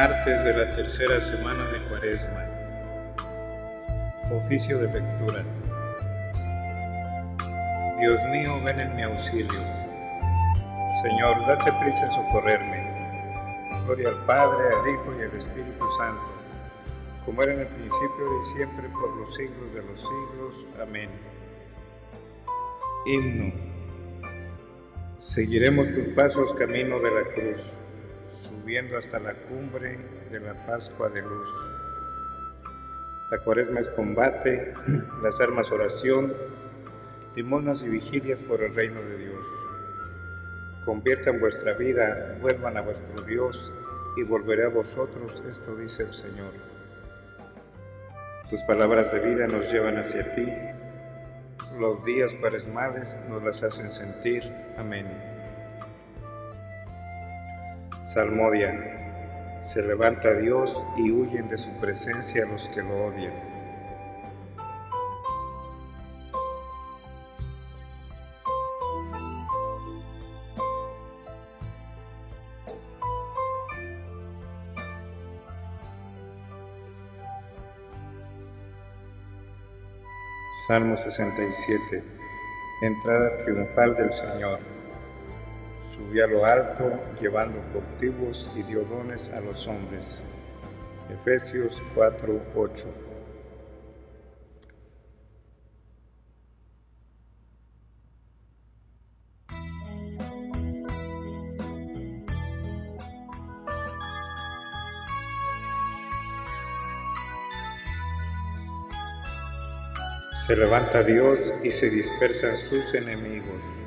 Martes de la tercera semana de Cuaresma. Oficio de lectura. Dios mío, ven en mi auxilio. Señor, date prisa en socorrerme. Gloria al Padre, al Hijo y al Espíritu Santo, como era en el principio y siempre, por los siglos de los siglos. Amén. Himno. Seguiremos tus pasos camino de la cruz subiendo hasta la cumbre de la Pascua de Luz. La cuaresma es combate, las armas oración, limonas y vigilias por el reino de Dios. Conviertan vuestra vida, vuelvan a vuestro Dios y volveré a vosotros, esto dice el Señor. Tus palabras de vida nos llevan hacia ti, los días cuaresmales nos las hacen sentir. Amén. Salmodia. Se levanta Dios y huyen de su presencia los que lo odian. Salmo 67. Entrada triunfal del Señor. Subió a lo alto, llevando cautivos y dio dones a los hombres. Efesios 4, 8. Se levanta Dios y se dispersan sus enemigos.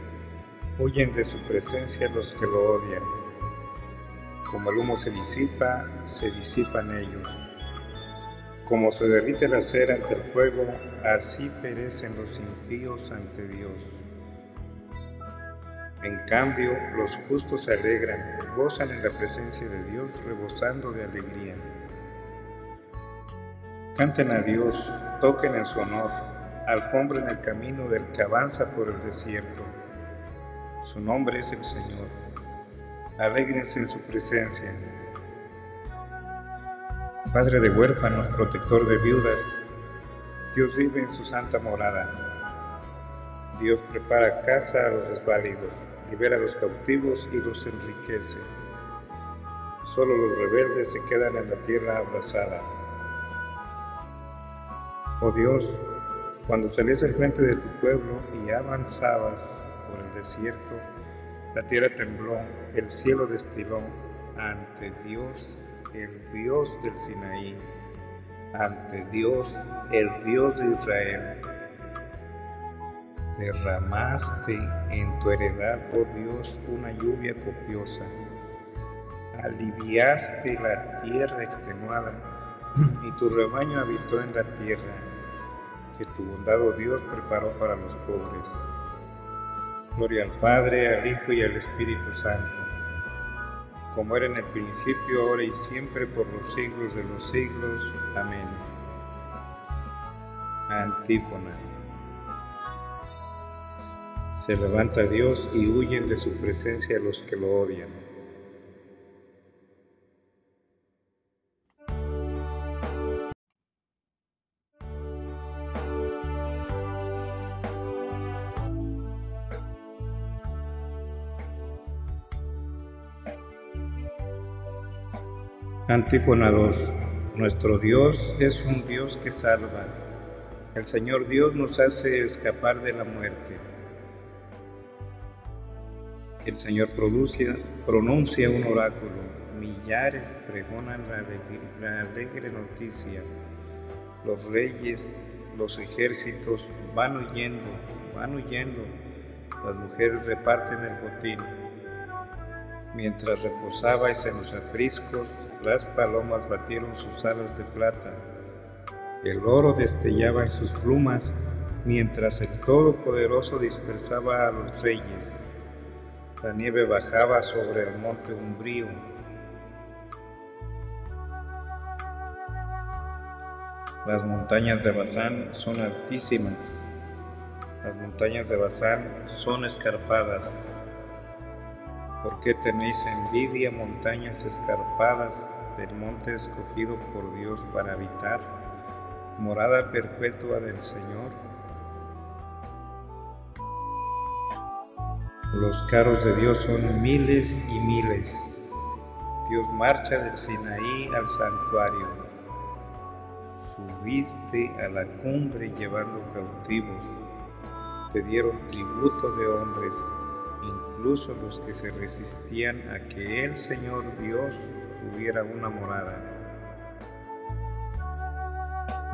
Huyen de su presencia los que lo odian. Como el humo se disipa, se disipan ellos. Como se derrite la cera ante el fuego, así perecen los impíos ante Dios. En cambio, los justos se alegran, gozan en la presencia de Dios, rebosando de alegría. Canten a Dios, toquen en su honor, alfombren el camino del que avanza por el desierto. Su nombre es el Señor. Alégrense en su presencia. Padre de huérfanos, protector de viudas, Dios vive en su santa morada. Dios prepara casa a los desválidos, libera a los cautivos y los enriquece. Solo los rebeldes se quedan en la tierra abrazada. Oh Dios, cuando salías al frente de tu pueblo y avanzabas por el desierto, la tierra tembló, el cielo destiló ante Dios, el Dios del Sinaí, ante Dios, el Dios de Israel. Derramaste en tu heredad, oh Dios, una lluvia copiosa. Aliviaste la tierra extenuada y tu rebaño habitó en la tierra tu bondad, Dios, preparó para los pobres. Gloria al Padre, al Hijo y al Espíritu Santo, como era en el principio, ahora y siempre, por los siglos de los siglos. Amén. Antífona. Se levanta Dios y huyen de su presencia los que lo odian. Antífona 2. Nuestro Dios es un Dios que salva. El Señor Dios nos hace escapar de la muerte. El Señor produce, pronuncia un oráculo. Millares pregonan la la alegre noticia. Los reyes, los ejércitos van huyendo, van huyendo. Las mujeres reparten el botín. Mientras reposabais en los apriscos, las palomas batieron sus alas de plata. El oro destellaba en sus plumas, mientras el Todopoderoso dispersaba a los reyes. La nieve bajaba sobre el monte umbrío. Las montañas de Bazán son altísimas. Las montañas de Bazán son escarpadas. ¿Por qué tenéis envidia, montañas escarpadas? del monte escogido por Dios para habitar, morada perpetua del Señor. Los carros de Dios son miles y miles. Dios marcha del Sinaí al santuario. Subiste a la cumbre llevando cautivos. Te dieron tributo de hombres incluso los que se resistían a que el Señor Dios tuviera una morada.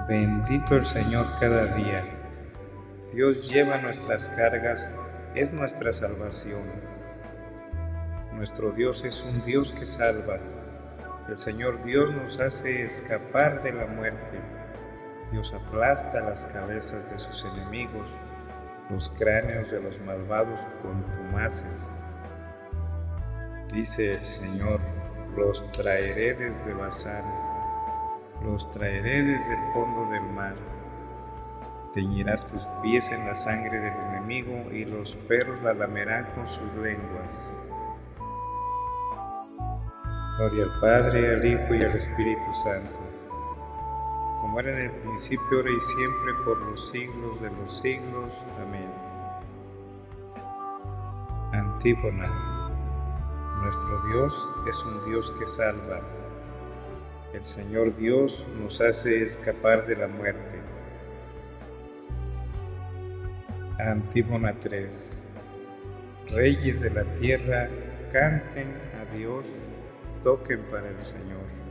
Bendito el Señor cada día. Dios lleva nuestras cargas, es nuestra salvación. Nuestro Dios es un Dios que salva. El Señor Dios nos hace escapar de la muerte. Dios aplasta las cabezas de sus enemigos los cráneos de los malvados contumaces. Dice el Señor, los traeré desde Bazán, los traeré desde el fondo del mar. Teñirás tus pies en la sangre del enemigo y los perros la lamerán con sus lenguas. Gloria al Padre, al Hijo y al Espíritu Santo como era en el principio, ahora y siempre, por los siglos de los siglos. Amén. Antífona. Nuestro Dios es un Dios que salva. El Señor Dios nos hace escapar de la muerte. Antífona 3. Reyes de la tierra, canten a Dios, toquen para el Señor.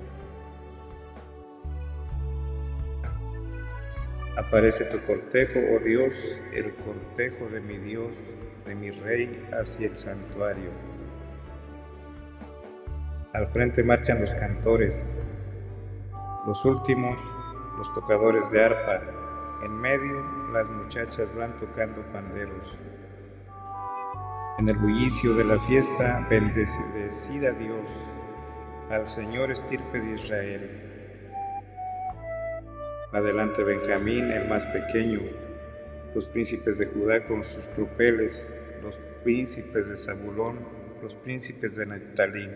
Aparece tu cortejo, oh Dios, el cortejo de mi Dios, de mi Rey, hacia el santuario. Al frente marchan los cantores, los últimos, los tocadores de arpa, en medio las muchachas van tocando panderos. En el bullicio de la fiesta, bendecida Dios, al Señor estirpe de Israel Adelante Benjamín, el más pequeño, los príncipes de Judá con sus tropeles, los príncipes de Zabulón, los príncipes de Neftalí.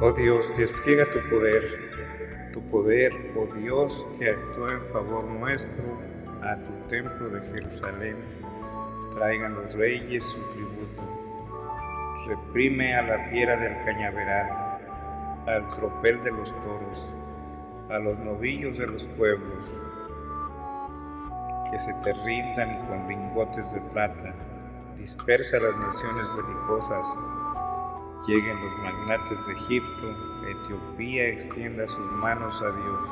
Oh Dios, despliega tu poder poder, oh Dios, que actúa en favor nuestro, a tu templo de Jerusalén, traigan los reyes su tributo. Reprime a la fiera del cañaveral, al tropel de los toros, a los novillos de los pueblos, que se te rindan con lingotes de plata, dispersa las naciones belicosas, lleguen los magnates de Egipto, Etiopía extienda sus manos a Dios.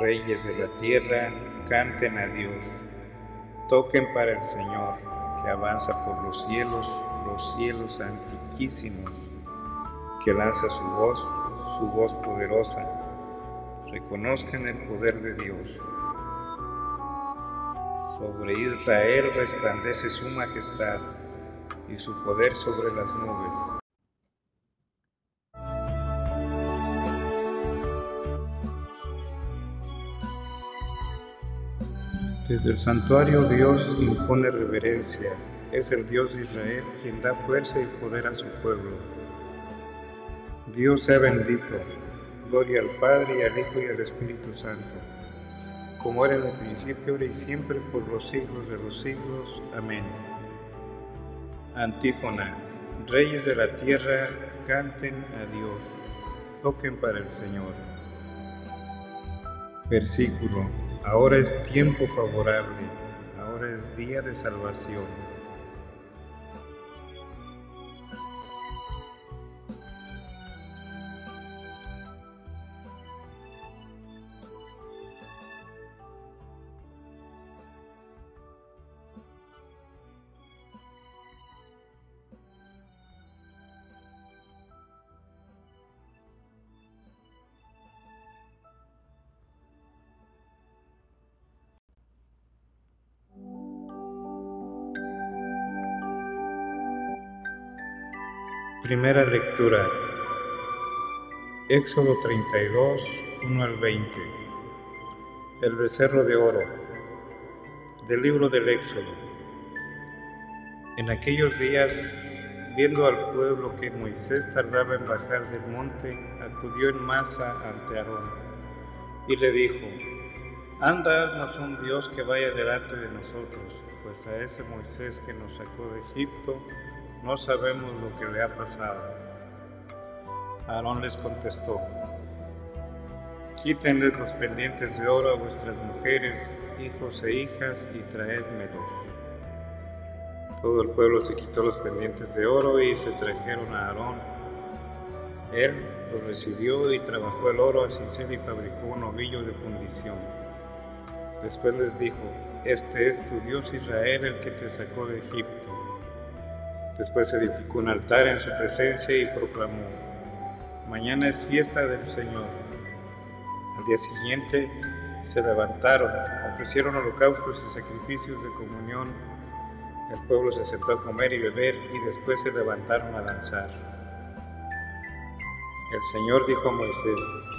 Reyes de la tierra, canten a Dios, toquen para el Señor, que avanza por los cielos, los cielos antiquísimos, que lanza su voz, su voz poderosa. Reconozcan el poder de Dios. Sobre Israel resplandece su majestad y su poder sobre las nubes. Desde el santuario Dios impone reverencia, es el Dios de Israel quien da fuerza y poder a su pueblo. Dios sea bendito, gloria al Padre y al Hijo y al Espíritu Santo, como era en el principio, ahora y siempre, por los siglos de los siglos. Amén. Antífona. Reyes de la tierra, canten a Dios, toquen para el Señor. Versículo. Ahora es tiempo favorable, ahora es día de salvación. Primera lectura Éxodo 32, 1 al 20. El becerro de oro. Del libro del Éxodo. En aquellos días, viendo al pueblo que Moisés tardaba en bajar del monte, acudió en masa ante Aarón y le dijo, Anda, haznos un Dios que vaya delante de nosotros, pues a ese Moisés que nos sacó de Egipto, no sabemos lo que le ha pasado. Aarón les contestó, Quítenles los pendientes de oro a vuestras mujeres, hijos e hijas, y traédmelos. Todo el pueblo se quitó los pendientes de oro y se trajeron a Aarón. Él los recibió y trabajó el oro a cincel y fabricó un ovillo de fundición. Después les dijo, Este es tu Dios Israel el que te sacó de Egipto. Después edificó un altar en su presencia y proclamó, Mañana es fiesta del Señor. Al día siguiente se levantaron, ofrecieron holocaustos y sacrificios de comunión. El pueblo se sentó a comer y beber y después se levantaron a danzar. El Señor dijo a Moisés,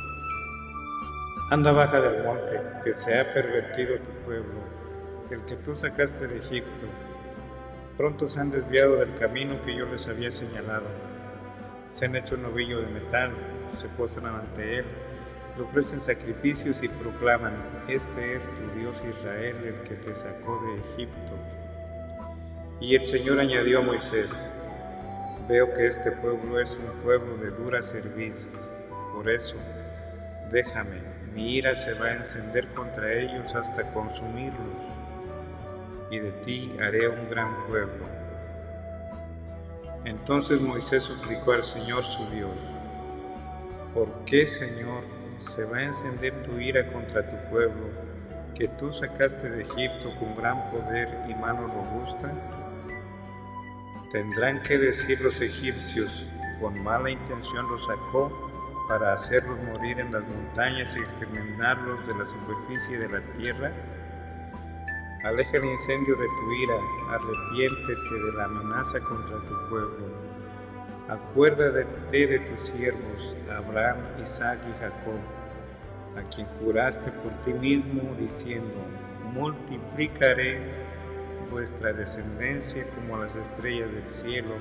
Anda baja del monte, que se ha pervertido tu pueblo, el que tú sacaste de Egipto. Pronto se han desviado del camino que yo les había señalado se han hecho un novillo de metal, se postran ante él, le ofrecen sacrificios y proclaman, este es tu Dios Israel el que te sacó de Egipto. Y el Señor añadió a Moisés, veo que este pueblo es un pueblo de dura cerviz, por eso, déjame, mi ira se va a encender contra ellos hasta consumirlos, y de ti haré un gran pueblo entonces Moisés suplicó al Señor su Dios, ¿por qué, Señor, se va a encender tu ira contra tu pueblo, que tú sacaste de Egipto con gran poder y mano robusta? Tendrán que decir los egipcios, con mala intención los sacó para hacerlos morir en las montañas y exterminarlos de la superficie de la tierra. Aleja el incendio de tu ira, arrepiéntete de la amenaza contra tu pueblo. Acuérdate de tus siervos, Abraham, Isaac y Jacob, a quien juraste por ti mismo, diciendo, multiplicaré vuestra descendencia como las estrellas del cielo,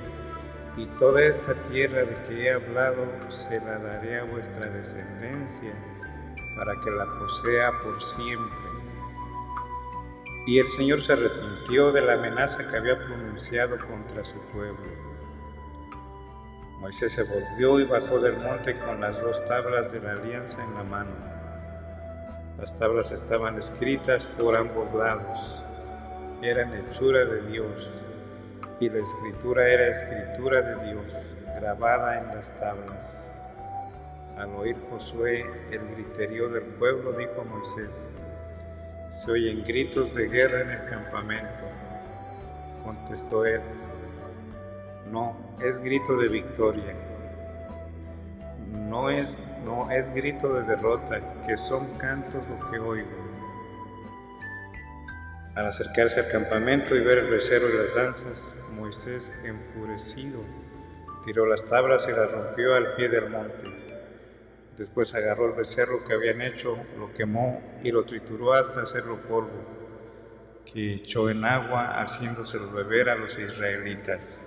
y toda esta tierra de que he hablado se la daré a vuestra descendencia, para que la posea por siempre y el Señor se arrepintió de la amenaza que había pronunciado contra su pueblo. Moisés se volvió y bajó del monte con las dos tablas de la alianza en la mano. Las tablas estaban escritas por ambos lados. Eran hechura de Dios y la escritura era escritura de Dios grabada en las tablas. Al oír Josué el griterío del pueblo, dijo a Moisés, se oyen gritos de guerra en el campamento. Contestó él, no, es grito de victoria. No es, no es grito de derrota, que son cantos lo que oigo. Al acercarse al campamento y ver el becerro y las danzas, Moisés, enfurecido, tiró las tablas y las rompió al pie del monte. Después agarró el becerro que habían hecho, lo quemó y lo trituró hasta hacerlo polvo, que echó en agua haciéndoselo beber a los israelitas.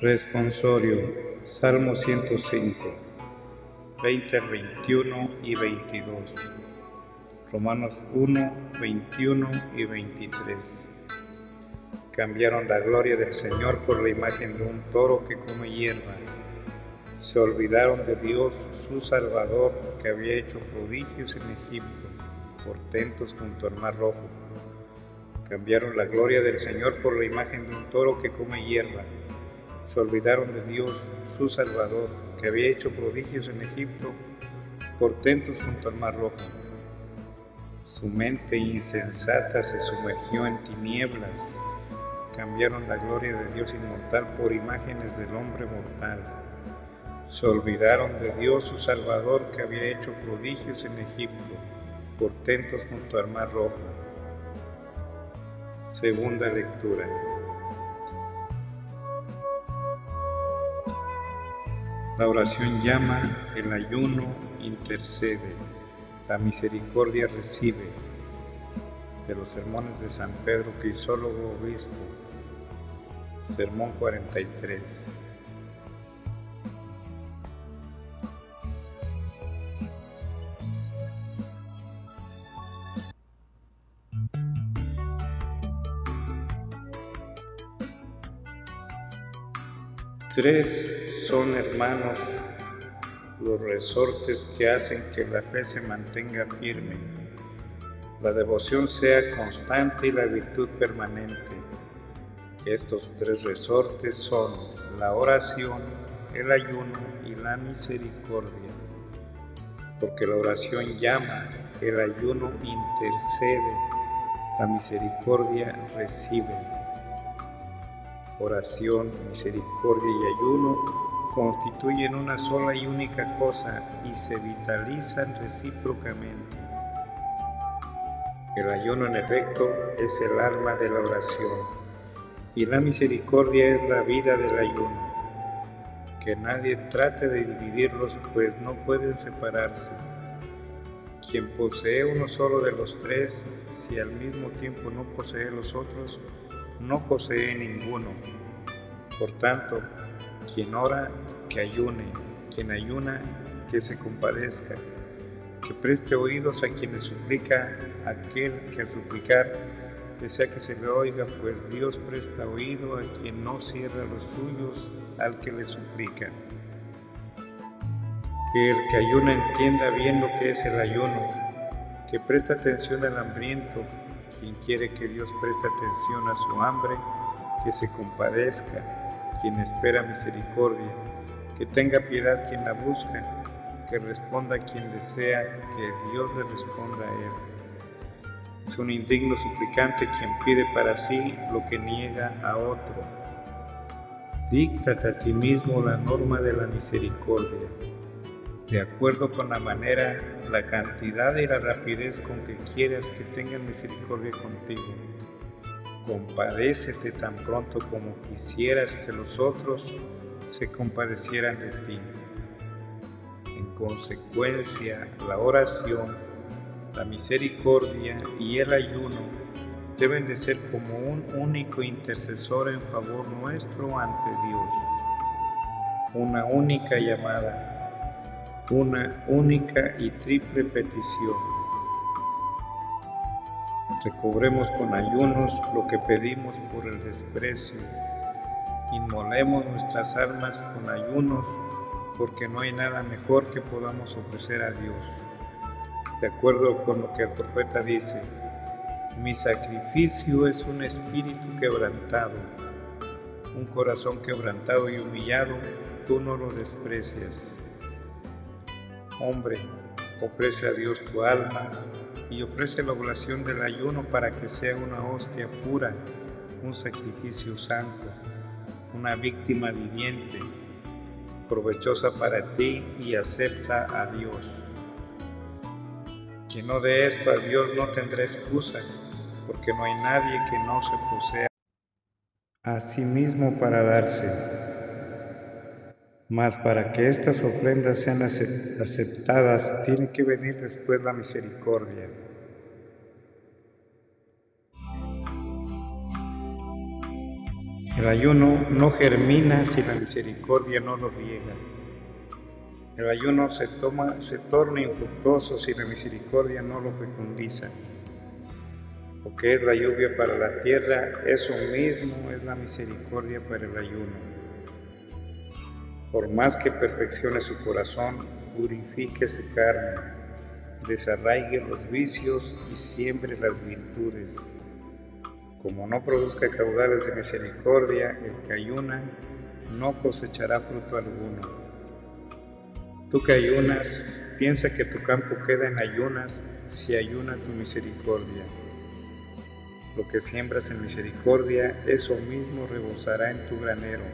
Responsorio, Salmo 105, 20 21 y 22. Romanos 1, 21 y 23. Cambiaron la gloria del Señor por la imagen de un toro que come hierba. Se olvidaron de Dios, su Salvador, que había hecho prodigios en Egipto, portentos junto al Mar Rojo. Cambiaron la gloria del Señor por la imagen de un toro que come hierba se olvidaron de Dios, su Salvador, que había hecho prodigios en Egipto, portentos junto al Mar Rojo. Su mente insensata se sumergió en tinieblas, cambiaron la gloria de Dios inmortal por imágenes del hombre mortal. Se olvidaron de Dios su Salvador que había hecho prodigios en Egipto, portentos junto al Mar Rojo. Segunda lectura. La oración llama, el ayuno intercede, la misericordia recibe de los sermones de San Pedro Crisólogo Obispo, Sermón 43. Tres son hermanos los resortes que hacen que la fe se mantenga firme la devoción sea constante y la virtud permanente. Estos tres resortes son la oración, el ayuno y la misericordia. Porque la oración llama, el ayuno intercede, la misericordia recibe. Oración, misericordia y ayuno constituyen una sola y única cosa y se vitalizan recíprocamente. El ayuno en efecto es el alma de la oración y la misericordia es la vida del ayuno. Que nadie trate de dividirlos pues no pueden separarse. Quien posee uno solo de los tres, si al mismo tiempo no posee los otros, no posee ninguno. Por tanto, quien ora, que ayune, quien ayuna, que se compadezca que preste oídos a quien le suplica, aquel que al suplicar desea que se le oiga, pues Dios presta oído a quien no cierra los suyos al que le suplica. Que el que ayuna entienda bien lo que es el ayuno, que presta atención al hambriento, quien quiere que Dios preste atención a su hambre, que se compadezca, quien espera misericordia, que tenga piedad quien la busca que responda quien desea que Dios le responda a él. Es un indigno suplicante quien pide para sí lo que niega a otro. Díctate a ti mismo la norma de la misericordia, de acuerdo con la manera, la cantidad y la rapidez con que quieras que tengan misericordia contigo. Compadécete tan pronto como quisieras que los otros se compadecieran de ti consecuencia, la oración, la misericordia y el ayuno deben de ser como un único intercesor en favor nuestro ante Dios. Una única llamada, una única y triple petición. Recobremos con ayunos lo que pedimos por el desprecio. Inmolemos nuestras almas con ayunos porque no hay nada mejor que podamos ofrecer a Dios. De acuerdo con lo que el profeta dice, mi sacrificio es un espíritu quebrantado, un corazón quebrantado y humillado, tú no lo desprecias. Hombre, ofrece a Dios tu alma y ofrece la oblación del ayuno para que sea una hostia pura, un sacrificio santo, una víctima viviente provechosa para ti y acepta a Dios. Quien no dé esto a Dios no tendrá excusa, porque no hay nadie que no se posea a sí mismo para darse. Mas para que estas ofrendas sean aceptadas, tiene que venir después la misericordia. El ayuno no germina si la misericordia no lo riega. El ayuno se, toma, se torna infructuoso si la misericordia no lo fecundiza. Lo que es la lluvia para la tierra, eso mismo es la misericordia para el ayuno. Por más que perfeccione su corazón, purifique su carne, desarraigue los vicios y siembre las virtudes como no produzca caudales de misericordia, el que ayuna no cosechará fruto alguno. Tú que ayunas, piensa que tu campo queda en ayunas si ayuna tu misericordia. Lo que siembras en misericordia, eso mismo rebosará en tu granero.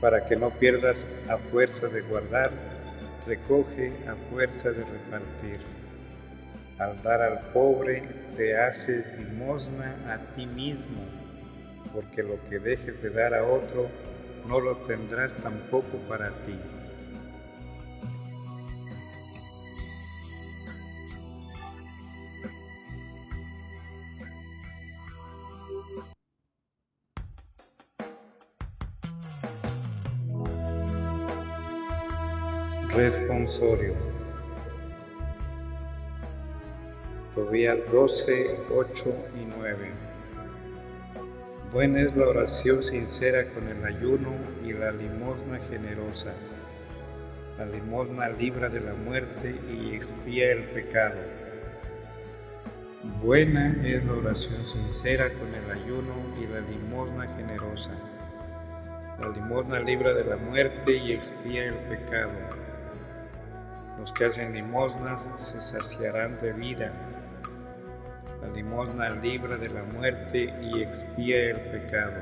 Para que no pierdas a fuerza de guardar, recoge a fuerza de repartir. Al dar al pobre, te haces limosna a ti mismo, porque lo que dejes de dar a otro, no lo tendrás tampoco para ti. Tobías 12, 8 y 9. Buena es la oración sincera con el ayuno y la limosna generosa. La limosna libra de la muerte y expía el pecado. Buena es la oración sincera con el ayuno y la limosna generosa. La limosna libra de la muerte y expía el pecado. Los que hacen limosnas se saciarán de vida. La limosna libra de la muerte y expía el pecado.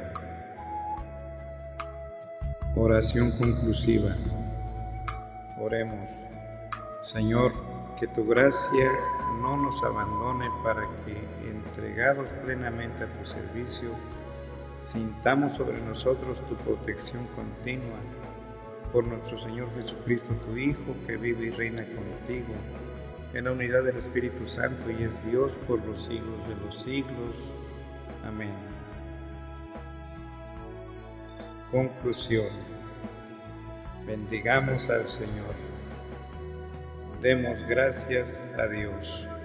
Oración conclusiva. Oremos. Señor, que tu gracia no nos abandone para que, entregados plenamente a tu servicio, sintamos sobre nosotros tu protección continua por nuestro Señor Jesucristo, tu Hijo, que vive y reina contigo, en la unidad del Espíritu Santo y es Dios por los siglos de los siglos. Amén. Conclusión. Bendigamos al Señor. Demos gracias a Dios.